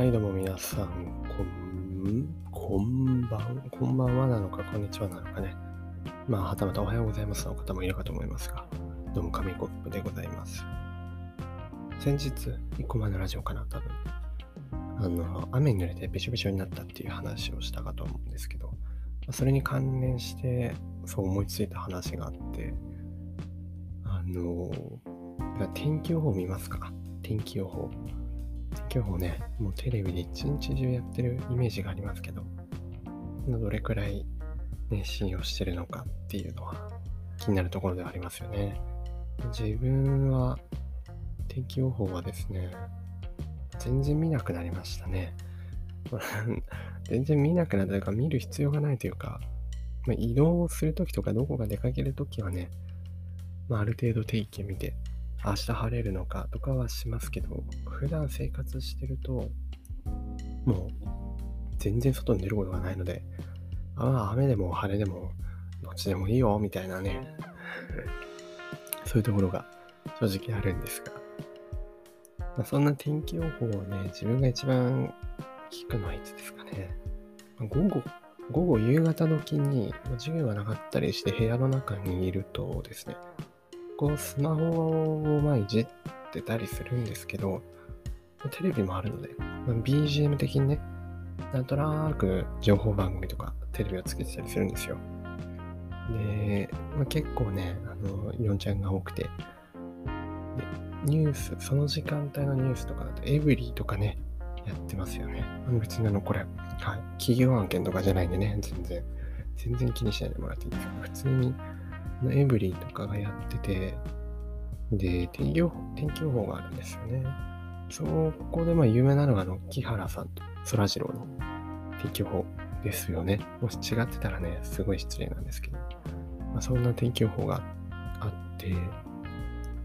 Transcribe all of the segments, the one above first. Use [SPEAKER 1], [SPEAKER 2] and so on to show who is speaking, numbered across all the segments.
[SPEAKER 1] はい、どうも皆さん、こん、こんばん、こんばんはなのか、こんにちはなのかね。まあ、はたまたおはようございますの方もいるかと思いますが、どうも、紙コップでございます。先日、一個前のラジオかな、多分。あの、雨に濡れてびしょびしょになったっていう話をしたかと思うんですけど、まそれに関連して、そう思いついた話があって、あの、天気予報見ますか？天気予報。天気予報ね、もうテレビで一日中やってるイメージがありますけど、どれくらい、ね、信用してるのかっていうのは気になるところではありますよね。自分は天気予報はですね、全然見なくなりましたね。全然見なくなったというか、見る必要がないというか、ま、移動するときとかどこか出かけるときはね、まあ、ある程度天気見て、明日晴れるのかとかはしますけど、普段生活してると、もう全然外に出ることがないので、ああ、雨でも晴れでも、どっちでもいいよ、みたいなね、そういうところが正直あるんですが、まあ、そんな天気予報をね、自分が一番聞くのはいつですかね。ま午後、午後夕方時に授業がなかったりして部屋の中にいるとですね、こうスマホをまあいじってたりするんですけど、テレビもあるので、まあ BGM 的にね、なんとなく情報番組とかテレビをつけてたりするんですよ。で、まあ、結構ね、あの、イオンちゃんが多くて、でニュース、その時間帯のニュースとかだと、エブリーとかね、やってますよね。あの別にあの、これ、はい、企業案件とかじゃないんでね、全然、全然気にしないでもらっていいですか。普通に、のエブリーとかがやってて、で、天気予報、天気予報があるんですよね。そこでまあ有名なのがあの木原さんとそらジローの天気予報ですよね。もし違ってたらね、すごい失礼なんですけど、まあ、そんな天気予報があって、で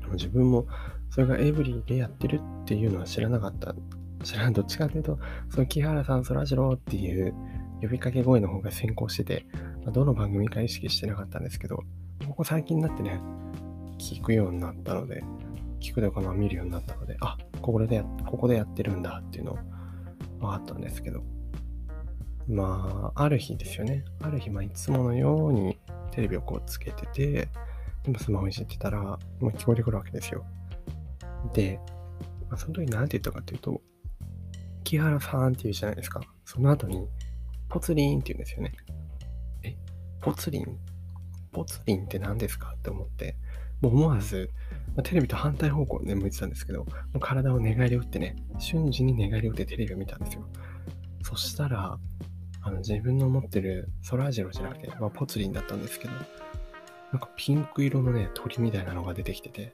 [SPEAKER 1] も自分もそれがエブリーでやってるっていうのは知らなかった。知らない、どっちかというと、その木原さんそらジローっていう呼びかけ声の方が先行してて、まあ、どの番組か意識してなかったんですけど、ここ最近になってね、聞くようになったので、聞くとかまあ見るようになったので、あ、ここで、ここでやってるんだっていうの分かったんですけど、まあ、ある日ですよね。ある日、まあ、いつものようにテレビをこうつけてて、でもスマホいじってたら、まあ、聞こえてくるわけですよ。で、まあ、その時何て言ったかというと、木原さんって言うじゃないですか。その後に、ポツリンって言うんですよね。え、ポツリンポツリンって何ですかって思って、もう思わず、まあ、テレビと反対方向にね、向いてたんですけど、もう体を寝返り打ってね、瞬時に寝返り打ってテレビを見たんですよ。そしたら、あの自分の持ってるソラジロじゃなくて、まあ、ポツリンだったんですけど、なんかピンク色のね、鳥みたいなのが出てきてて、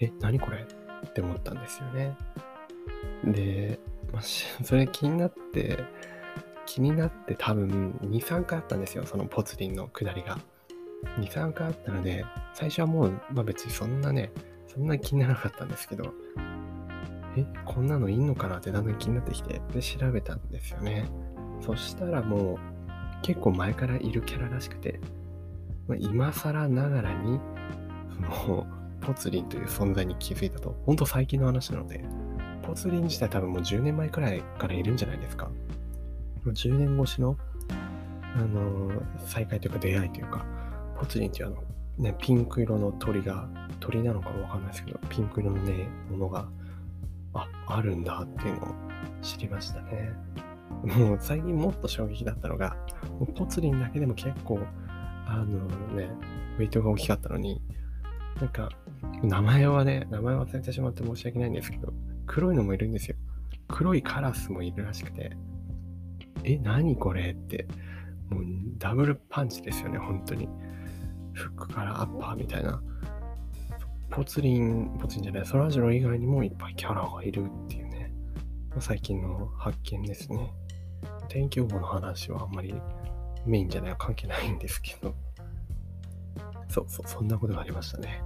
[SPEAKER 1] え、何これ？って思ったんですよね。で、まあ、それ気になって、気になって多分2、3回あったんですよ、そのポツリンの下りが。2、3回あったので、最初はもう、まあ別にそんなね、そんな気にならなかったんですけど、え、こんなのいんのかなってだんだん気になってきて、で、調べたんですよね。そしたらもう、結構前からいるキャラらしくて、まあ、今更ながらに、その、ポツリンという存在に気づいたと、ほんと最近の話なので、ポツリン自体多分もう10年前くらいからいるんじゃないですか。もう10年越しの、あのー再会というか出会いというか、ポツリンっていうあの、ね、ピンク色の鳥が、鳥なのかわかんないですけど、ピンク色のね、ものが、あ、あるんだっていうのを知りましたね。もう最近もっと衝撃だったのが、もうポツリンだけでも結構、あのね、ウェイトが大きかったのに、なんか、名前はね、名前忘れてしまって申し訳ないんですけど、黒いのもいるんですよ。黒いカラスもいるらしくて、え、何これって、もうダブルパンチですよね、本当に。フックからアッパーみたいな。ポツリン、ポツリンじゃない、ソラジロー以外にもいっぱいキャラがいるっていうね、最近の発見ですね。天気予報の話はあんまりメインじゃない関係ないんですけど、そうそう、そんなことがありましたね。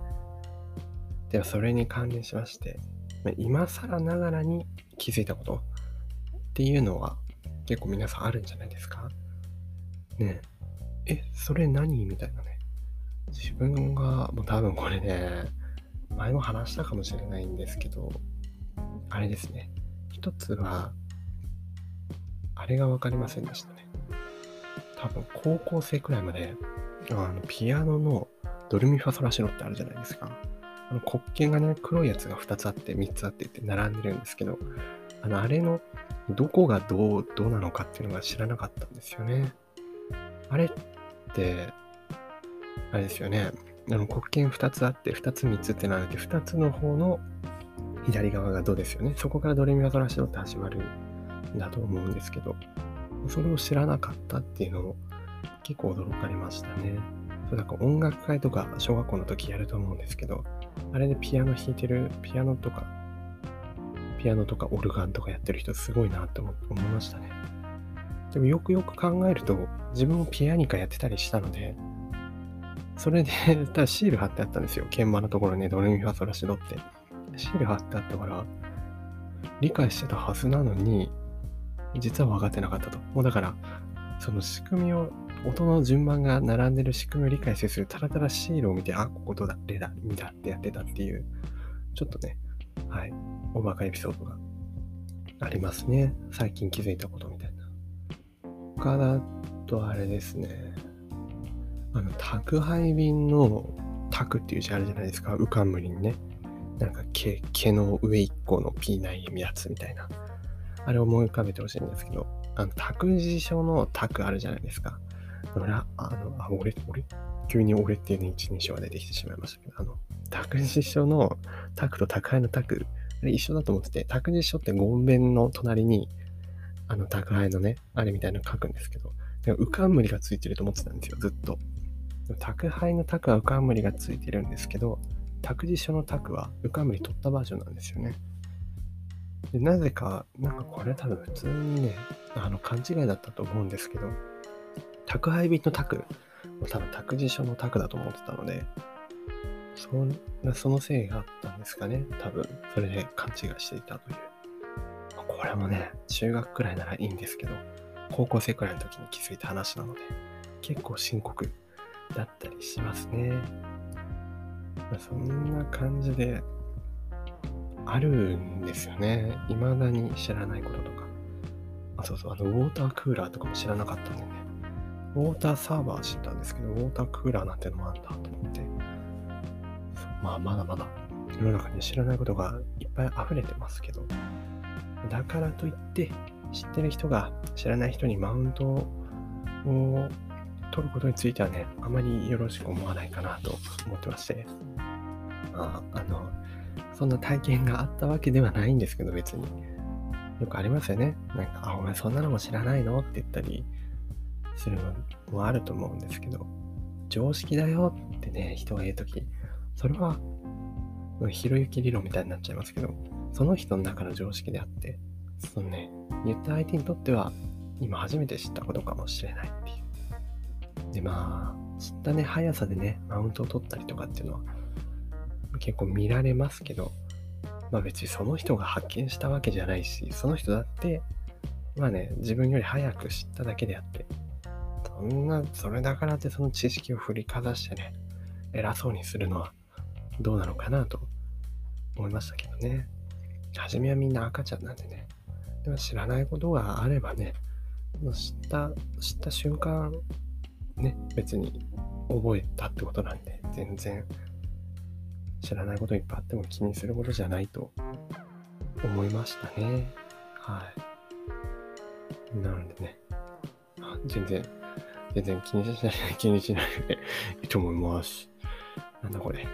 [SPEAKER 1] では、それに関連しまして、今更ながらに気づいたことっていうのは結構皆さんあるんじゃないですかねえ、え、それ何？みたいなね。自分が、もう多分これね、前も話したかもしれないんですけど、あれですね。一つは、あれが分かりませんでしたね。多分高校生くらいまで、あのピアノのドルミファソラシドってあるじゃないですか。あの黒鍵がね、黒いやつが2つあって、3つあってって並んでるんですけど、あの、あれのどこがどう、どうなのかっていうのが知らなかったんですよね。あれって、あれですよね。あの黒鍵2つあって、2つ3つってなるで、2つの方の左側がどうですよね。そこからドレミファソラシドって始まるんだと思うんですけど、それを知らなかったっていうのを結構驚かれましたね。そうなんか音楽会とか小学校の時やると思うんですけど、あれでピアノ弾いてる、ピアノとか、ピアノとかオルガンとかやってる人すごいなって思いましたね。でもよくよく考えると、自分もピアニカやってたりしたので、それで、ただシール貼ってあったんですよ。鍵盤のところにドレミファソラシドって。シール貼ってあったから、理解してたはずなのに、実は分かってなかったと。もうだから、その仕組みを、音の順番が並んでる仕組みを理解せず、ただただシールを見て、あ、こことだ、レだ、ミだってやってたっていう、ちょっとね、はい、おバカエピソードがありますね。最近気づいたことみたいな。他だとあれですね、あの、宅配便の宅っていう字あるじゃないですか、浮かむりにね。なんか毛、毛の上一個の P ないやつみたいな。あれを思い浮かべてほしいんですけど、あの、託児所の託あるじゃないですか。俺、あの、あ、俺、俺、急に俺っていうね、一人称が出てきてしまいましたけど、あの、託児所の託と宅配の託、あれ一緒だと思ってて、託児所ってゴンベンの隣に、あの、宅配のね、あれみたいなの書くんですけど、浮かんむりがついてると思ってたんですよ、ずっと。宅配の宅は浮かんむりがついてるんですけど、託児所の託は浮かんむり取ったバージョンなんですよね。でなぜか、なんかこれ多分普通にね、あの勘違いだったと思うんですけど、宅配便の宅も多分託児所の宅だと思ってたので、そそのせいがあったんですかね。多分、それで勘違いしていたという。これもね、中学くらいならいいんですけど、高校生くらいの時に気づいた話なので、結構深刻だったりしますね。そんな感じで、あるんですよね。未だに知らないこととか。あ、そうそう、あの、ウォータークーラーとかも知らなかったんでね。ウォーターサーバー知ったんですけど、ウォータークーラーなんてのもあんだと思って。まあ、まだまだ世の中に知らないことがいっぱい溢れてますけど、だからといって、知ってる人が知らない人にマウントを取ることについてはね、あまりよろしく思わないかなと思ってまして、あ、あの、そんな体験があったわけではないんですけど、別に。よくありますよね。なんか、あ、お前そんなのも知らないのって言ったりするのもあると思うんですけど、常識だよってね、人が言うとき、それは、ひろゆき理論みたいになっちゃいますけど、その人の中の常識であって、そのね、言った相手にとっては、今初めて知ったことかもしれないっ。で、まあ、知ったね、速さでね、マウントを取ったりとかっていうのは、結構見られますけど、まあ別にその人が発見したわけじゃないし、その人だって、まあね、自分より早く知っただけであって、そんな、それだからってその知識を振りかざしてね、偉そうにするのはどうなのかなと思いましたけどね。初めはみんな赤ちゃんなんでね。でも知らないことがあればね、知った、知った瞬間、ね、別に覚えたってことなんで、全然知らないこといっぱいあっても気にすることじゃないと思いましたね。はい。なのでね、全然、全然気にしない、気にしないでいいと思います。なんだこれ。